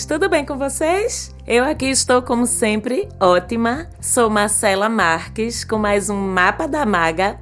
amores! Tudo bem com vocês? Eu aqui estou, como sempre, ótima. Sou Marcela Marques com mais um Mapa da Maga.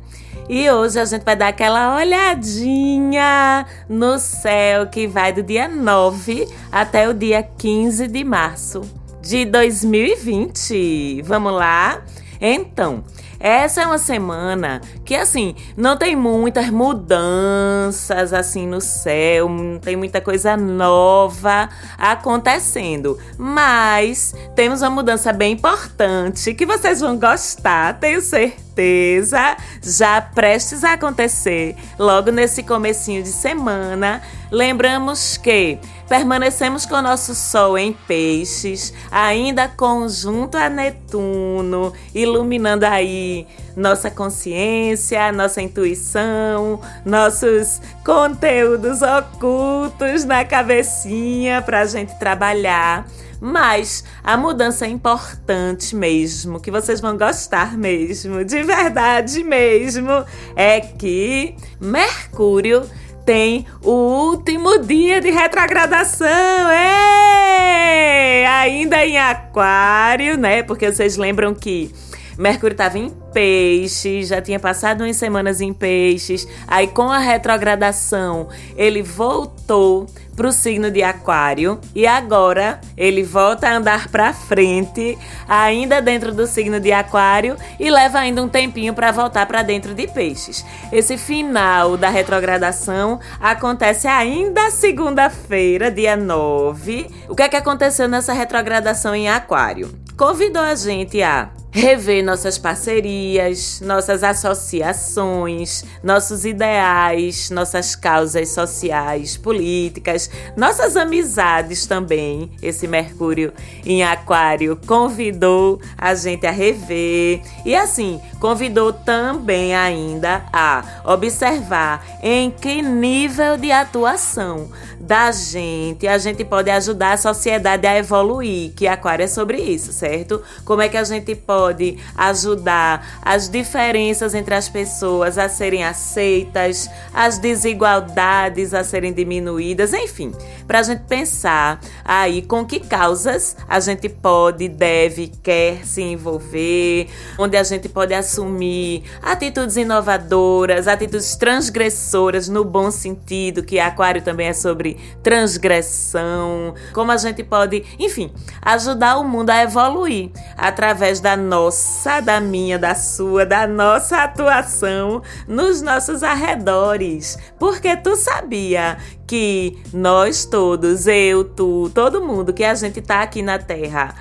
E hoje a gente vai dar aquela olhadinha no céu que vai do dia 9 até o dia 15 de março de 2020. Vamos lá? Então, essa é uma semana que, assim, não tem muitas mudanças, assim, no céu, não tem muita coisa nova acontecendo. Mas temos uma mudança bem importante que vocês vão gostar, tenho certeza. Já prestes a acontecer, logo nesse comecinho de semana. Lembramos que permanecemos com o nosso Sol em peixes, ainda conjunto a Netuno, iluminando aí nossa consciência, nossa intuição, nossos conteúdos ocultos na cabecinha para a gente trabalhar. Mas a mudança é importante mesmo, que vocês vão gostar mesmo, de verdade mesmo, é que Mercúrio tem o último dia de retrogradação. É! Ainda em Aquário, né? Porque vocês lembram que Mercúrio estava em peixes, já tinha passado umas semanas em peixes. Aí, com a retrogradação, ele voltou para o signo de Aquário e agora ele volta a andar para frente, ainda dentro do signo de Aquário e leva ainda um tempinho para voltar para dentro de Peixes. Esse final da retrogradação acontece ainda segunda-feira, dia 9. O que é que aconteceu nessa retrogradação em Aquário? Convidou a gente a rever nossas parcerias, nossas associações, nossos ideais, nossas causas sociais, políticas, nossas amizades também. Esse Mercúrio em Aquário convidou a gente a rever e assim convidou também ainda a observar em que nível de atuação da gente a gente pode ajudar a sociedade a evoluir, que Aquário é sobre isso, certo? Como é que a gente pode pode ajudar as diferenças entre as pessoas a serem aceitas, as desigualdades a serem diminuídas, enfim, para a gente pensar aí com que causas a gente pode, deve, quer se envolver, onde a gente pode assumir atitudes inovadoras, atitudes transgressoras no bom sentido, que Aquário também é sobre transgressão, como a gente pode, enfim, ajudar o mundo a evoluir através da nossa, da minha, da sua, da nossa atuação nos nossos arredores. Porque tu sabia que nós todos, eu, tu, todo mundo que a gente tá aqui na Terra,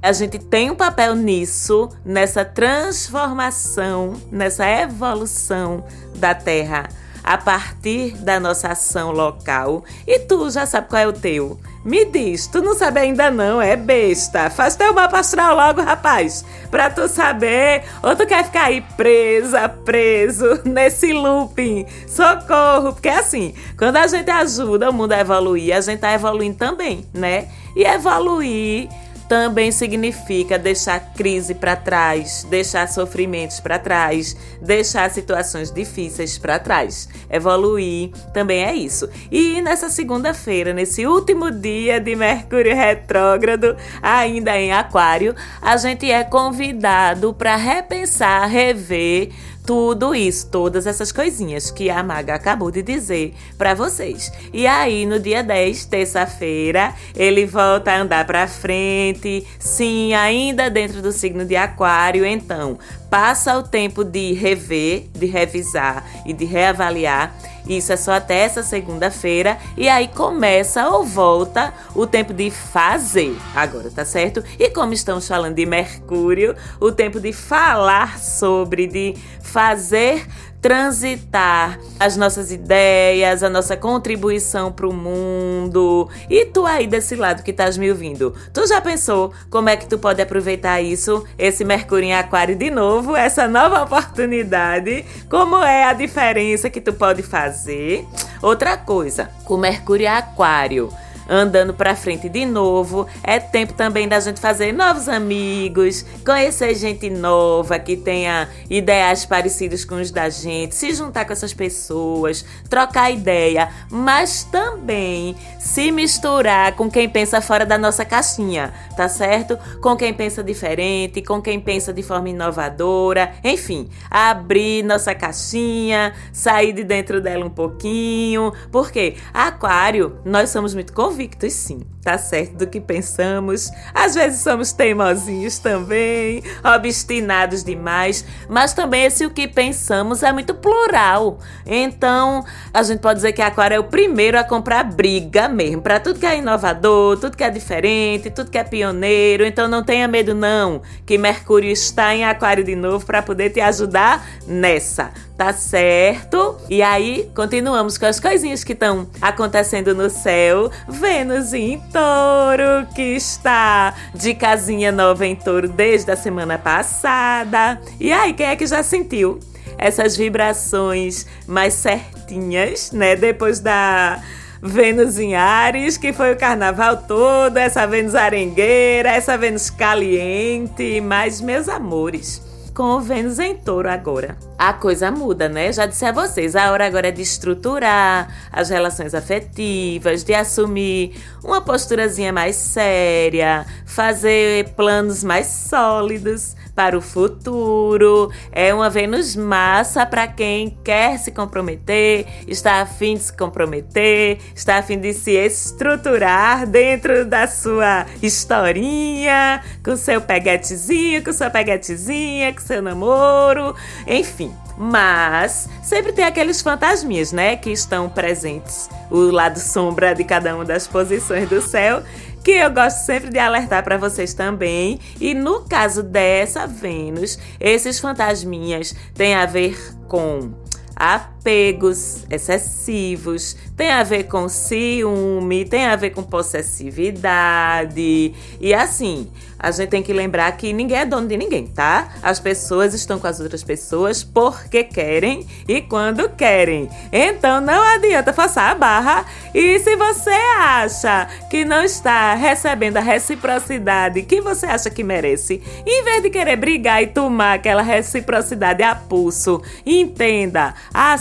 a gente tem um papel nisso, nessa transformação, nessa evolução da Terra a partir da nossa ação local. E tu já sabe qual é o teu? Me diz, tu não sabe ainda não, é besta. Faz teu mapa astral logo, rapaz, pra tu saber. Ou tu quer ficar aí presa, preso nesse looping. Socorro, porque assim, quando a gente ajuda o mundo a evoluir, a gente tá evoluindo também, né? E evoluir também significa deixar crise para trás, deixar sofrimentos para trás, deixar situações difíceis para trás. Evoluir também é isso. E nessa segunda-feira, nesse último dia de Mercúrio retrógrado, ainda em Aquário, a gente é convidado para repensar, rever tudo isso, todas essas coisinhas que a Maga acabou de dizer para vocês. E aí, no dia 10, terça-feira, ele volta a andar para frente, sim, ainda dentro do signo de Aquário, então, passa o tempo de rever, de revisar e de reavaliar isso é só até essa segunda-feira. E aí começa ou volta o tempo de fazer. Agora, tá certo? E como estamos falando de Mercúrio, o tempo de falar sobre, de fazer transitar as nossas ideias, a nossa contribuição para o mundo. E tu aí desse lado que estás me ouvindo, tu já pensou como é que tu pode aproveitar isso, esse Mercúrio em Aquário de novo, essa nova oportunidade? Como é a diferença que tu pode fazer? Outra coisa, com Mercúrio em Aquário andando para frente de novo. É tempo também da gente fazer novos amigos, conhecer gente nova que tenha ideais parecidos com os da gente, se juntar com essas pessoas, trocar ideia, mas também se misturar com quem pensa fora da nossa caixinha, tá certo? Com quem pensa diferente, com quem pensa de forma inovadora, enfim, abrir nossa caixinha, sair de dentro dela um pouquinho, porque Aquário, nós somos muito convictos, sim, tá certo do que pensamos. Às vezes somos teimosinhos também, obstinados demais, mas também esse o que pensamos é muito plural. Então, a gente pode dizer que Aquário é o primeiro a comprar briga mesmo, para tudo que é inovador, tudo que é diferente, tudo que é pioneiro. Então, não tenha medo não, que Mercúrio está em Aquário de novo para poder te ajudar nessa tá certo? E aí, continuamos com as coisinhas que estão acontecendo no céu. Vênus em touro, que está de casinha nova em touro desde a semana passada. E aí, quem é que já sentiu essas vibrações mais certinhas, né? Depois da. Vênus em Ares, que foi o carnaval todo, essa Vênus arengueira, essa Vênus caliente, mas meus amores, com o Vênus em touro agora. A coisa muda, né? Já disse a vocês, a hora agora é de estruturar as relações afetivas, de assumir uma posturazinha mais séria, fazer planos mais sólidos para o futuro. É uma Vênus massa para quem quer se comprometer, está a fim de se comprometer, está a fim de se estruturar dentro da sua historinha, com seu peguetezinho, com sua peguetezinha, com seu namoro, enfim. Mas sempre tem aqueles fantasminhas, né, que estão presentes, o lado sombra de cada uma das posições do céu que eu gosto sempre de alertar para vocês também. E no caso dessa Vênus, esses fantasminhas têm a ver com apegos excessivos, tem a ver com ciúme, tem a ver com possessividade. E assim, a gente tem que lembrar que ninguém é dono de ninguém, tá? As pessoas estão com as outras pessoas porque querem e quando querem. Então não adianta forçar a barra. E se você acha que não está recebendo a reciprocidade que você acha que merece, em vez de querer brigar e tomar aquela reciprocidade a pulso, entenda,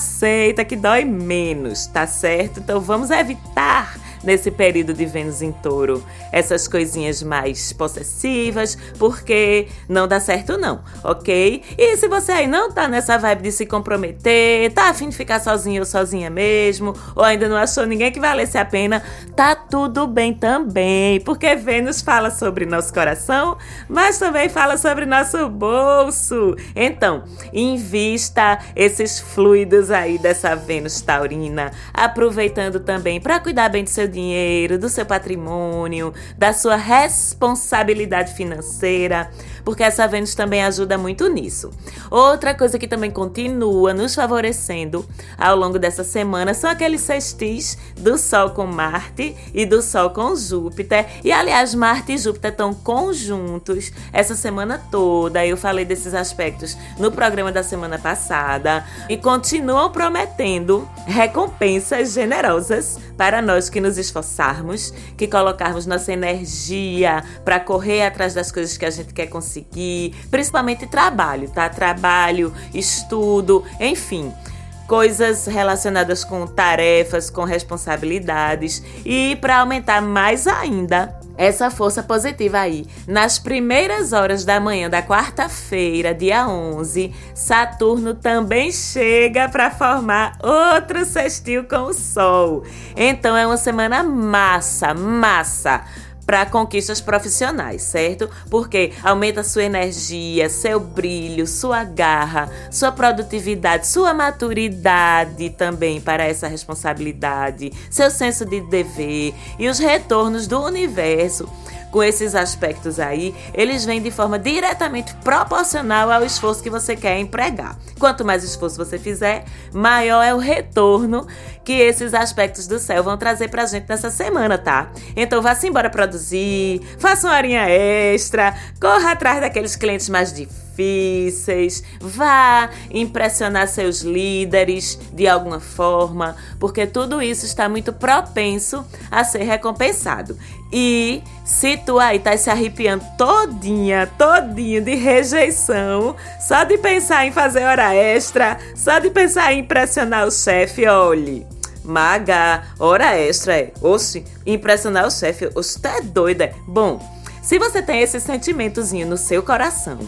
aceita que dói menos, tá certo? Então vamos evitar nesse período de Vênus em touro. Essas coisinhas mais possessivas, porque não dá certo não, ok? E se você aí não tá nessa vibe de se comprometer, tá afim de ficar sozinho ou sozinha mesmo, ou ainda não achou ninguém que valesse a pena, tá tudo bem também, porque Vênus fala sobre nosso coração, mas também fala sobre nosso bolso. Então, invista esses fluidos aí dessa Vênus taurina, aproveitando também para cuidar bem do seu dinheiro, do seu patrimônio, da sua responsabilidade financeira, porque essa Vênus também ajuda muito nisso. Outra coisa que também continua nos favorecendo ao longo dessa semana são aqueles sextis do Sol com Marte e do Sol com Júpiter. E aliás, Marte e Júpiter estão conjuntos essa semana toda. Eu falei desses aspectos no programa da semana passada e continuam prometendo recompensas generosas para nós que nos esforçarmos, que colocarmos nossa energia para correr atrás das coisas que a gente quer conseguir, principalmente trabalho, tá? Trabalho, estudo, enfim coisas relacionadas com tarefas, com responsabilidades e para aumentar mais ainda essa força positiva aí. Nas primeiras horas da manhã da quarta-feira, dia 11, Saturno também chega para formar outro sextil com o Sol. Então é uma semana massa, massa para conquistas profissionais, certo? Porque aumenta sua energia, seu brilho, sua garra, sua produtividade, sua maturidade também para essa responsabilidade, seu senso de dever e os retornos do universo com esses aspectos aí, eles vêm de forma diretamente proporcional ao esforço que você quer empregar. Quanto mais esforço você fizer, maior é o retorno que esses aspectos do céu vão trazer pra gente nessa semana, tá? Então vá-se embora produzir, faça uma horinha extra, corra atrás daqueles clientes mais difíceis difíceis, vá impressionar seus líderes de alguma forma, porque tudo isso está muito propenso a ser recompensado. E se tu aí tá se arrepiando todinha, todinho de rejeição, só de pensar em fazer hora extra, só de pensar em impressionar o chefe, olhe. Maga, hora extra é. Oxe, impressionar o chefe, oxe, doida. É? Bom, se você tem esse sentimentozinho no seu coração,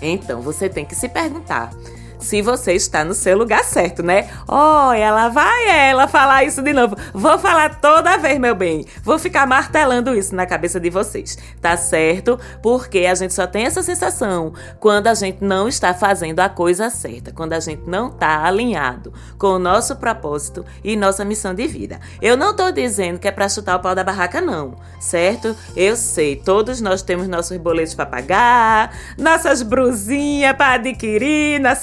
então você tem que se perguntar se você está no seu lugar certo, né? Oh, ela vai ela falar isso de novo. Vou falar toda vez, meu bem. Vou ficar martelando isso na cabeça de vocês, tá certo? Porque a gente só tem essa sensação quando a gente não está fazendo a coisa certa, quando a gente não está alinhado com o nosso propósito e nossa missão de vida. Eu não tô dizendo que é para chutar o pau da barraca não, certo? Eu sei, todos nós temos nossos boletos para pagar, nossas brusinhas para adquirir, na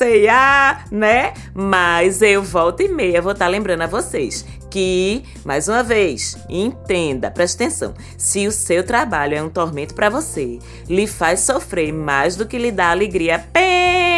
né? Mas eu volto e meia vou estar tá lembrando a vocês que, mais uma vez, entenda, preste atenção. Se o seu trabalho é um tormento para você, lhe faz sofrer mais do que lhe dá alegria,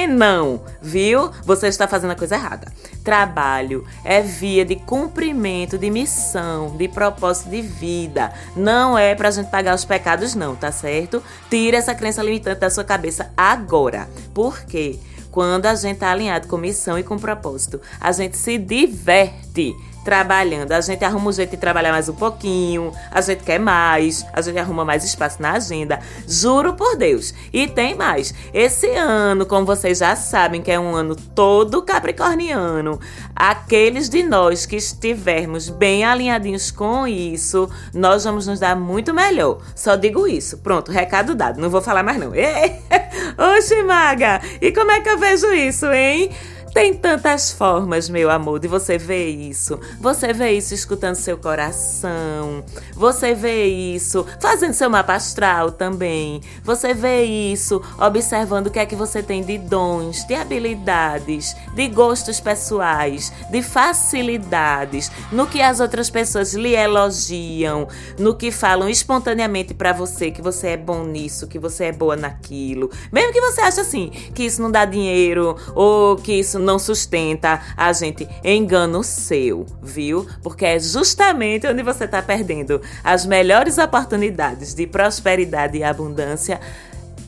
não, viu? Você está fazendo a coisa errada. Trabalho é via de cumprimento de missão, de propósito de vida. Não é pra gente pagar os pecados, não, tá certo? Tira essa crença limitante da sua cabeça agora. Por quê? Quando a gente está alinhado com missão e com propósito, a gente se diverte trabalhando. A gente arruma um jeito de trabalhar mais um pouquinho, a gente quer mais, a gente arruma mais espaço na agenda. Juro por Deus. E tem mais. Esse ano, como vocês já sabem, que é um ano todo capricorniano, aqueles de nós que estivermos bem alinhadinhos com isso, nós vamos nos dar muito melhor. Só digo isso. Pronto, recado dado. Não vou falar mais não. Oxe, maga! E como é que eu vejo isso, hein? Tem tantas formas, meu amor, de você ver isso. Você vê isso escutando seu coração. Você vê isso fazendo seu mapa astral também. Você vê isso observando o que é que você tem de dons, de habilidades, de gostos pessoais, de facilidades, no que as outras pessoas lhe elogiam, no que falam espontaneamente para você que você é bom nisso, que você é boa naquilo. Mesmo que você ache assim, que isso não dá dinheiro ou que isso não sustenta a gente engano seu, viu? Porque é justamente onde você está perdendo as melhores oportunidades de prosperidade e abundância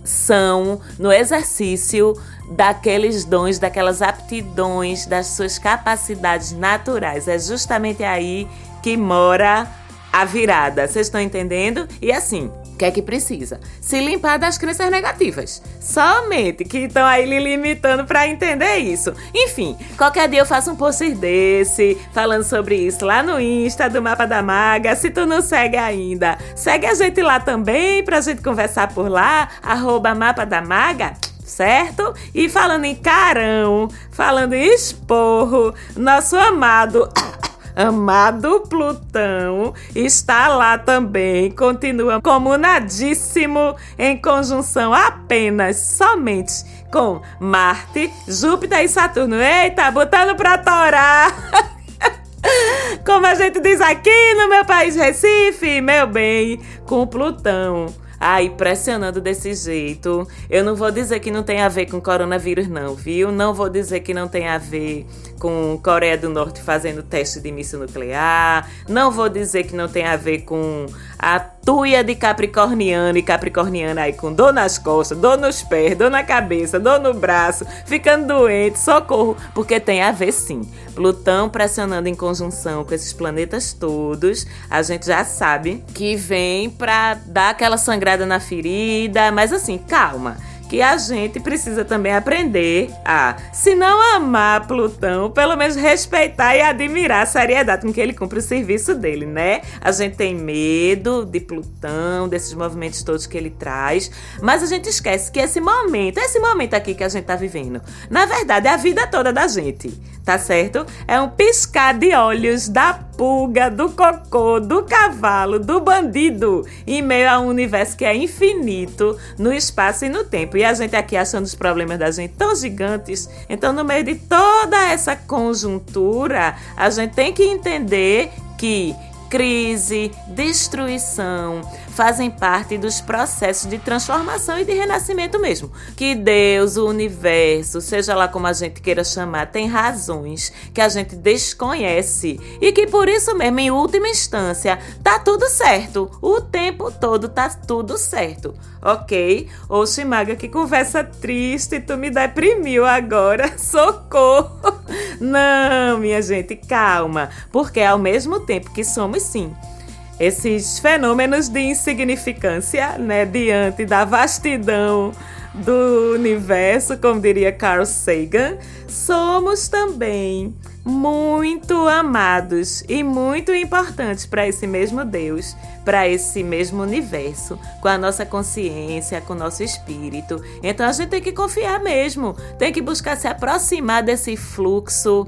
são no exercício daqueles dons, daquelas aptidões, das suas capacidades naturais. É justamente aí que mora a virada. Vocês estão entendendo? E assim, que é que precisa? Se limpar das crenças negativas. Somente que estão aí lhe limitando para entender isso. Enfim, qualquer dia eu faço um post desse falando sobre isso lá no Insta do Mapa da Maga. Se tu não segue ainda, segue a gente lá também pra gente conversar por lá. Arroba Mapa da Maga certo? E falando em carão, falando em esporro, nosso amado amado Plutão está lá também, continua comunadíssimo em conjunção apenas, somente com Marte, Júpiter e Saturno. Eita, botando pra torar! Como a gente diz aqui no meu país Recife, meu bem, com Plutão Aí, pressionando desse jeito. Eu não vou dizer que não tem a ver com coronavírus, não, viu? Não vou dizer que não tem a ver com Coreia do Norte fazendo teste de míssil nuclear. Não vou dizer que não tem a ver com a tuia de capricorniano e capricorniana aí com dor nas costas, dor nos pés, dor na cabeça, dor no braço, ficando doente, socorro, porque tem a ver sim. Plutão pressionando em conjunção com esses planetas todos, a gente já sabe que vem pra dar aquela sangrada na ferida, mas assim, calma que a gente precisa também aprender a, se não amar Plutão, pelo menos respeitar e admirar a seriedade com que ele cumpre o serviço dele, né? A gente tem medo de Plutão, desses movimentos todos que ele traz, mas a gente esquece que esse momento, esse momento aqui que a gente tá vivendo, na verdade é a vida toda da gente, tá certo? É um piscar de olhos da pulga, do cocô, do cavalo, do bandido, em meio a um universo que é infinito no espaço e no tempo. E a gente aqui achando os problemas da gente tão gigantes. Então, no meio de toda essa conjuntura, a gente tem que entender que crise, destruição, fazem parte dos processos de transformação e de renascimento mesmo. Que Deus, o universo, seja lá como a gente queira chamar, tem razões que a gente desconhece e que por isso mesmo, em última instância, tá tudo certo. O tempo todo tá tudo certo, ok? Ô Shimaga, que conversa triste, tu me deprimiu agora. Socorro! Não, minha gente, calma, porque ao mesmo tempo que somos sim esses fenômenos de insignificância, né, diante da vastidão do universo, como diria Carl Sagan, somos também muito amados e muito importantes para esse mesmo Deus, para esse mesmo universo, com a nossa consciência, com o nosso espírito. Então a gente tem que confiar mesmo, tem que buscar se aproximar desse fluxo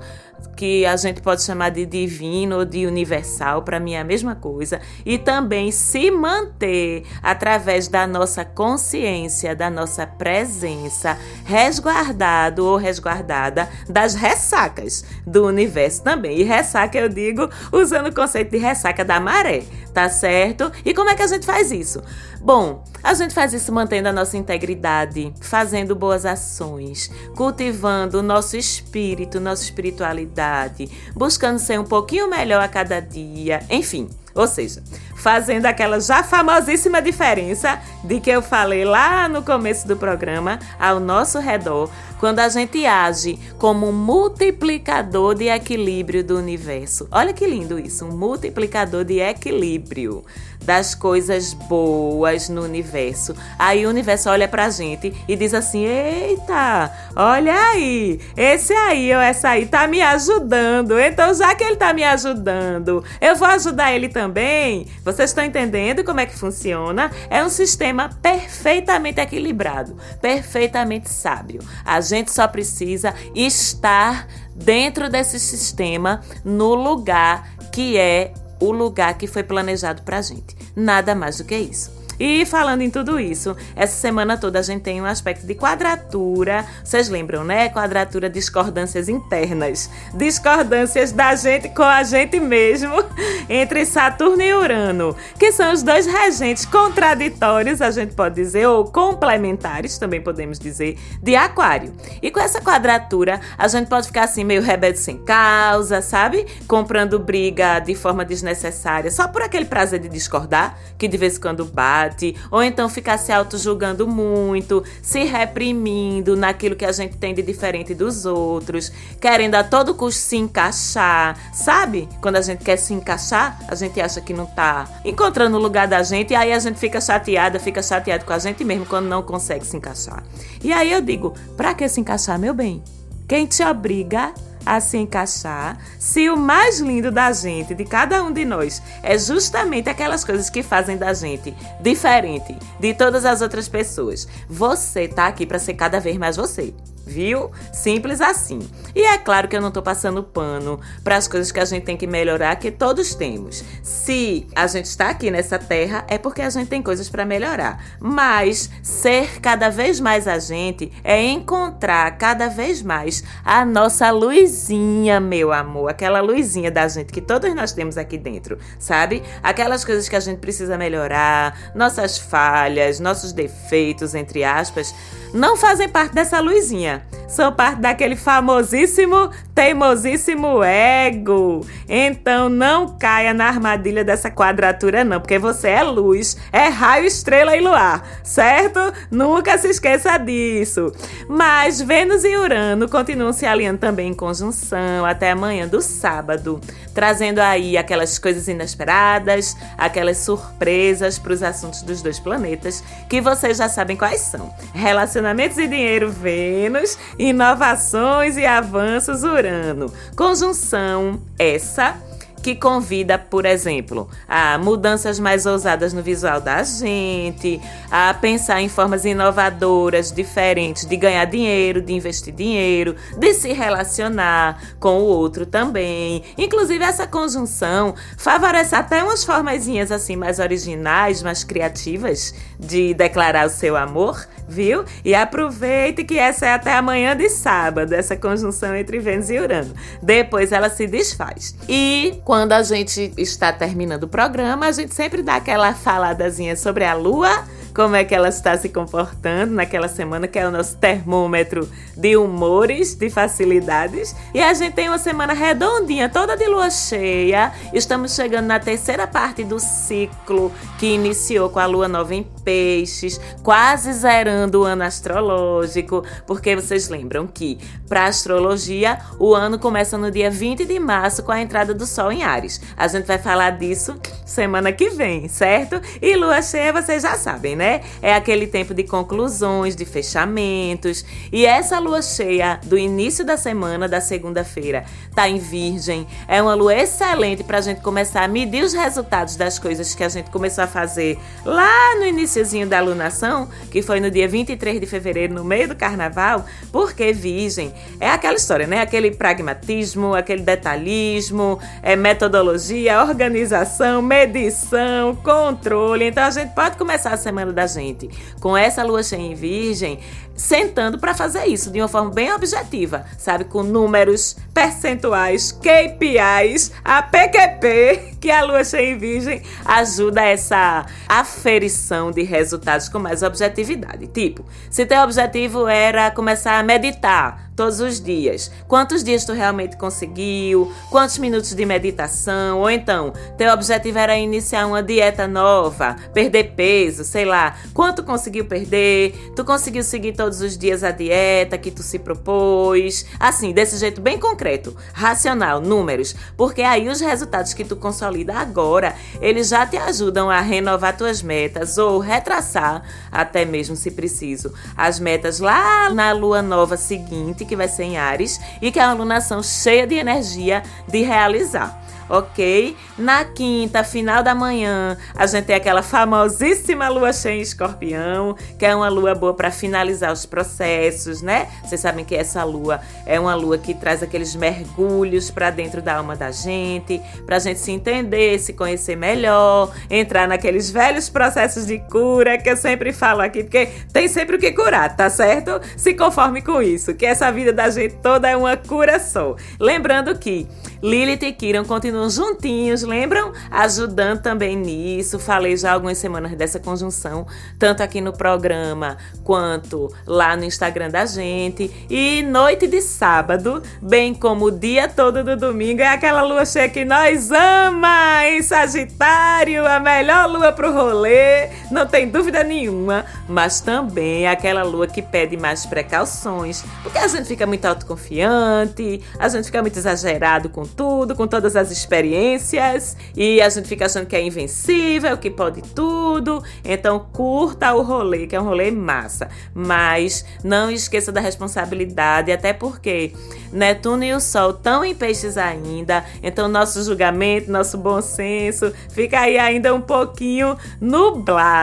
que a gente pode chamar de divino ou de universal, para mim é a mesma coisa, e também se manter através da nossa consciência, da nossa presença, resguardado ou resguardada das ressacas do universo também. E ressaca eu digo usando o conceito de ressaca da maré, tá certo? E como é que a gente faz isso? Bom, a gente faz isso mantendo a nossa integridade, fazendo boas ações, cultivando o nosso espírito, nossa espiritualidade, buscando ser um pouquinho melhor a cada dia, enfim. Ou seja, fazendo aquela já famosíssima diferença de que eu falei lá no começo do programa, ao nosso redor, quando a gente age como um multiplicador de equilíbrio do universo. Olha que lindo isso, um multiplicador de equilíbrio das coisas boas no universo. Aí o universo olha pra gente e diz assim: Eita, olha aí, esse aí ou essa aí tá me ajudando. Então, já que ele tá me ajudando, eu vou ajudar ele também. Vocês estão entendendo como é que funciona? É um sistema perfeitamente equilibrado, perfeitamente sábio. A gente só precisa estar dentro desse sistema no lugar que é o lugar que foi planejado para a gente. Nada mais do que isso. E falando em tudo isso, essa semana toda a gente tem um aspecto de quadratura. Vocês lembram, né? Quadratura, discordâncias internas. Discordâncias da gente com a gente mesmo, entre Saturno e Urano, que são os dois regentes contraditórios, a gente pode dizer, ou complementares, também podemos dizer, de Aquário. E com essa quadratura, a gente pode ficar assim meio rebelde sem causa, sabe? Comprando briga de forma desnecessária, só por aquele prazer de discordar, que de vez em quando bate ou então ficar se auto-julgando muito, se reprimindo naquilo que a gente tem de diferente dos outros, querendo a todo custo se encaixar, sabe? Quando a gente quer se encaixar, a gente acha que não tá encontrando o lugar da gente e aí a gente fica chateada, fica chateado com a gente mesmo quando não consegue se encaixar. E aí eu digo, pra que se encaixar, meu bem? Quem te obriga a se encaixar, se o mais lindo da gente, de cada um de nós, é justamente aquelas coisas que fazem da gente diferente de todas as outras pessoas. Você tá aqui para ser cada vez mais você viu? Simples assim. E é claro que eu não estou passando pano para as coisas que a gente tem que melhorar, que todos temos. Se a gente está aqui nessa terra, é porque a gente tem coisas para melhorar. Mas ser cada vez mais a gente é encontrar cada vez mais a nossa luzinha, meu amor, aquela luzinha da gente que todos nós temos aqui dentro, sabe? Aquelas coisas que a gente precisa melhorar, nossas falhas, nossos defeitos, entre aspas não fazem parte dessa luzinha. São parte daquele famosíssimo, teimosíssimo ego. Então não caia na armadilha dessa quadratura, não, porque você é luz, é raio, estrela e luar, certo? Nunca se esqueça disso. Mas Vênus e Urano continuam se alinhando também em conjunção até amanhã do sábado, trazendo aí aquelas coisas inesperadas, aquelas surpresas para os assuntos dos dois planetas que vocês já sabem quais são. Relacionados Relacionamentos e Dinheiro Vênus, Inovações e Avanços Urano. Conjunção essa que convida, por exemplo, a mudanças mais ousadas no visual da gente, a pensar em formas inovadoras, diferentes de ganhar dinheiro, de investir dinheiro, de se relacionar com o outro também. Inclusive, essa conjunção favorece até umas formazinhas assim mais originais, mais criativas de declarar o seu amor, viu? E aproveite que essa é até amanhã de sábado, essa conjunção entre Vênus e Urano. Depois ela se desfaz. E quando a gente está terminando o programa, a gente sempre dá aquela faladazinha sobre a lua como é que ela está se comportando naquela semana, que é o nosso termômetro de humores, de facilidades. E a gente tem uma semana redondinha, toda de lua cheia. Estamos chegando na terceira parte do ciclo que iniciou com a lua nova em peixes, quase zerando o ano astrológico, porque vocês lembram que, para astrologia, o ano começa no dia 20 de março com a entrada do sol em Ares. A gente vai falar disso semana que vem, certo? E lua cheia, vocês já sabem, né? É aquele tempo de conclusões, de fechamentos. E essa lua cheia do início da semana, da segunda-feira, tá em Virgem. É uma lua excelente para a gente começar a medir os resultados das coisas que a gente começou a fazer lá no iníciozinho da alunação, que foi no dia 23 de fevereiro, no meio do carnaval, porque Virgem é aquela história, né? Aquele pragmatismo, aquele detalhismo, é metodologia, organização, medição, controle. Então a gente pode começar a semana da gente. Com essa lua cheia em Virgem sentando para fazer isso de uma forma bem objetiva, sabe? Com números, percentuais, KPIs, a PQP, que a lua cheia em virgem ajuda essa aferição de resultados com mais objetividade. Tipo, se teu objetivo era começar a meditar todos os dias, quantos dias tu realmente conseguiu? Quantos minutos de meditação? Ou então, teu objetivo era iniciar uma dieta nova, perder peso, sei lá, quanto conseguiu perder? Tu conseguiu seguir todos os dias a dieta que tu se propôs, assim, desse jeito bem concreto, racional, números, porque aí os resultados que tu consolida agora, eles já te ajudam a renovar tuas metas ou retraçar, até mesmo se preciso, as metas lá na lua nova seguinte, que vai ser em Ares, e que é uma lunação cheia de energia de realizar ok? Na quinta, final da manhã, a gente tem aquela famosíssima lua cheia em escorpião, que é uma lua boa para finalizar os processos, né? Vocês sabem que essa lua é uma lua que traz aqueles mergulhos para dentro da alma da gente, para a gente se entender, se conhecer melhor, entrar naqueles velhos processos de cura que eu sempre falo aqui, porque tem sempre o que curar, tá certo? Se conforme com isso, que essa vida da gente toda é uma cura só. Lembrando que Lilith e Kiran continuam juntinhos, lembram? Ajudando também nisso. Falei já algumas semanas dessa conjunção, tanto aqui no programa quanto lá no Instagram da gente. E noite de sábado, bem como o dia todo do domingo, é aquela lua cheia que nós ama em Sagitário, a melhor lua pro rolê, não tem dúvida nenhuma. Mas também é aquela lua que pede mais precauções, porque a gente fica muito autoconfiante, a gente fica muito exagerado com tudo, com todas as experiências, e a gente fica achando que é invencível, que pode tudo. Então curta o rolê, que é um rolê massa, mas não esqueça da responsabilidade, até porque Netuno e o Sol estão em peixes ainda, então nosso julgamento, nosso bom senso fica aí ainda um pouquinho nublado.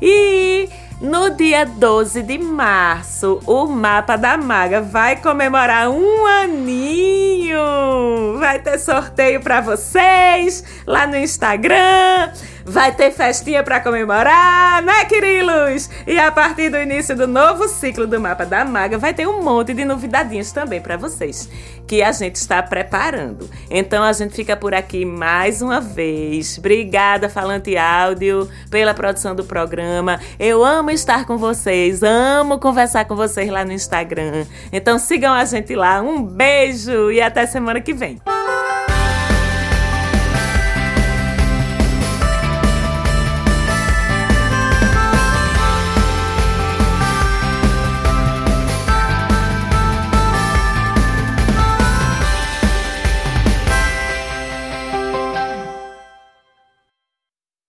E no dia 12 de março, o mapa da maga vai comemorar um aninho. Vai ter sorteio para vocês lá no Instagram. Vai ter festinha para comemorar, né, Quirilos? E a partir do início do novo ciclo do Mapa da Maga, vai ter um monte de novidadinhas também para vocês, que a gente está preparando. Então a gente fica por aqui mais uma vez. Obrigada, Falante Áudio, pela produção do programa. Eu amo estar com vocês, amo conversar com vocês lá no Instagram. Então sigam a gente lá. Um beijo e até semana que vem.